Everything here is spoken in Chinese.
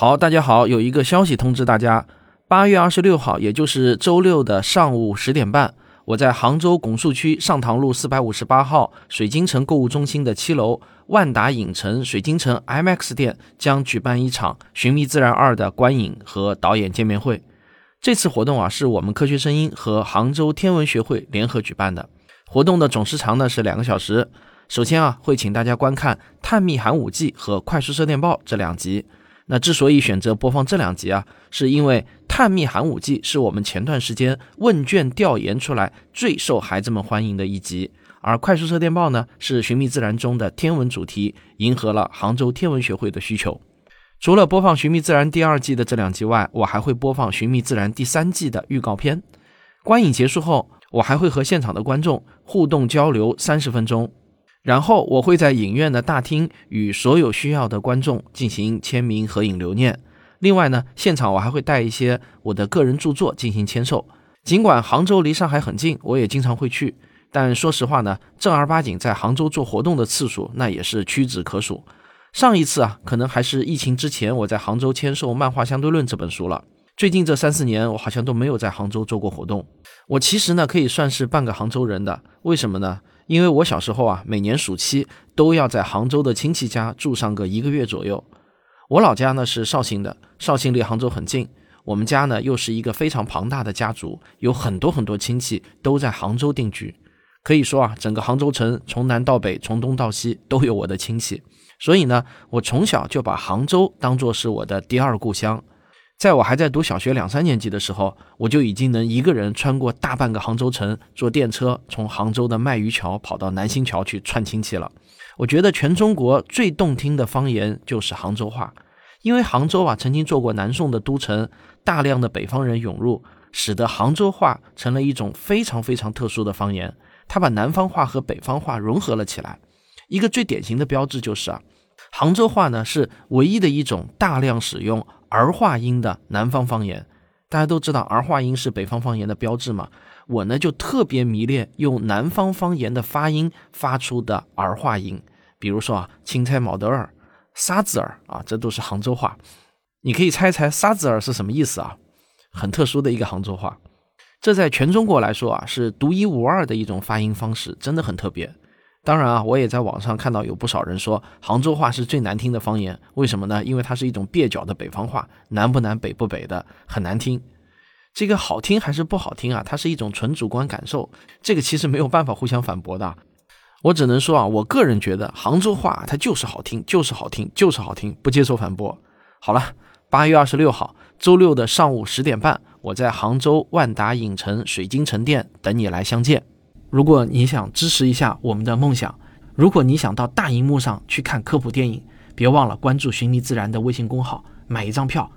好，大家好，有一个消息通知大家，八月二十六号，也就是周六的上午十点半，我在杭州拱墅区上塘路四百五十八号水晶城购物中心的七楼万达影城水晶城 IMAX 店将举办一场《寻觅自然二》的观影和导演见面会。这次活动啊，是我们科学声音和杭州天文学会联合举办的。活动的总时长呢是两个小时。首先啊，会请大家观看《探秘寒武纪》和《快速射电报》这两集。那之所以选择播放这两集啊，是因为《探秘寒武纪》是我们前段时间问卷调研出来最受孩子们欢迎的一集，而《快速射电报》呢是《寻觅自然》中的天文主题，迎合了杭州天文学会的需求。除了播放《寻觅自然》第二季的这两集外，我还会播放《寻觅自然》第三季的预告片。观影结束后，我还会和现场的观众互动交流三十分钟。然后我会在影院的大厅与所有需要的观众进行签名、合影、留念。另外呢，现场我还会带一些我的个人著作进行签售。尽管杭州离上海很近，我也经常会去，但说实话呢，正儿八经在杭州做活动的次数那也是屈指可数。上一次啊，可能还是疫情之前我在杭州签售《漫画相对论》这本书了。最近这三四年，我好像都没有在杭州做过活动。我其实呢，可以算是半个杭州人的。为什么呢？因为我小时候啊，每年暑期都要在杭州的亲戚家住上个一个月左右。我老家呢是绍兴的，绍兴离杭州很近。我们家呢又是一个非常庞大的家族，有很多很多亲戚都在杭州定居。可以说啊，整个杭州城从南到北，从东到西都有我的亲戚。所以呢，我从小就把杭州当作是我的第二故乡。在我还在读小学两三年级的时候，我就已经能一个人穿过大半个杭州城，坐电车从杭州的卖鱼桥跑到南新桥去串亲戚了。我觉得全中国最动听的方言就是杭州话，因为杭州啊曾经做过南宋的都城，大量的北方人涌入，使得杭州话成了一种非常非常特殊的方言。它把南方话和北方话融合了起来。一个最典型的标志就是啊，杭州话呢是唯一的一种大量使用。儿化音的南方方言，大家都知道儿化音是北方方言的标志嘛。我呢就特别迷恋用南方方言的发音发出的儿化音，比如说啊，青菜毛德尔、沙子儿啊，这都是杭州话。你可以猜猜沙子儿是什么意思啊？很特殊的一个杭州话，这在全中国来说啊是独一无二的一种发音方式，真的很特别。当然啊，我也在网上看到有不少人说杭州话是最难听的方言，为什么呢？因为它是一种蹩脚的北方话，南不南北不北的，很难听。这个好听还是不好听啊？它是一种纯主观感受，这个其实没有办法互相反驳的。我只能说啊，我个人觉得杭州话它就是好听，就是好听，就是好听，不接受反驳。好了，八月二十六号周六的上午十点半，我在杭州万达影城水晶城店等你来相见。如果你想支持一下我们的梦想，如果你想到大荧幕上去看科普电影，别忘了关注“寻觅自然”的微信公号，买一张票。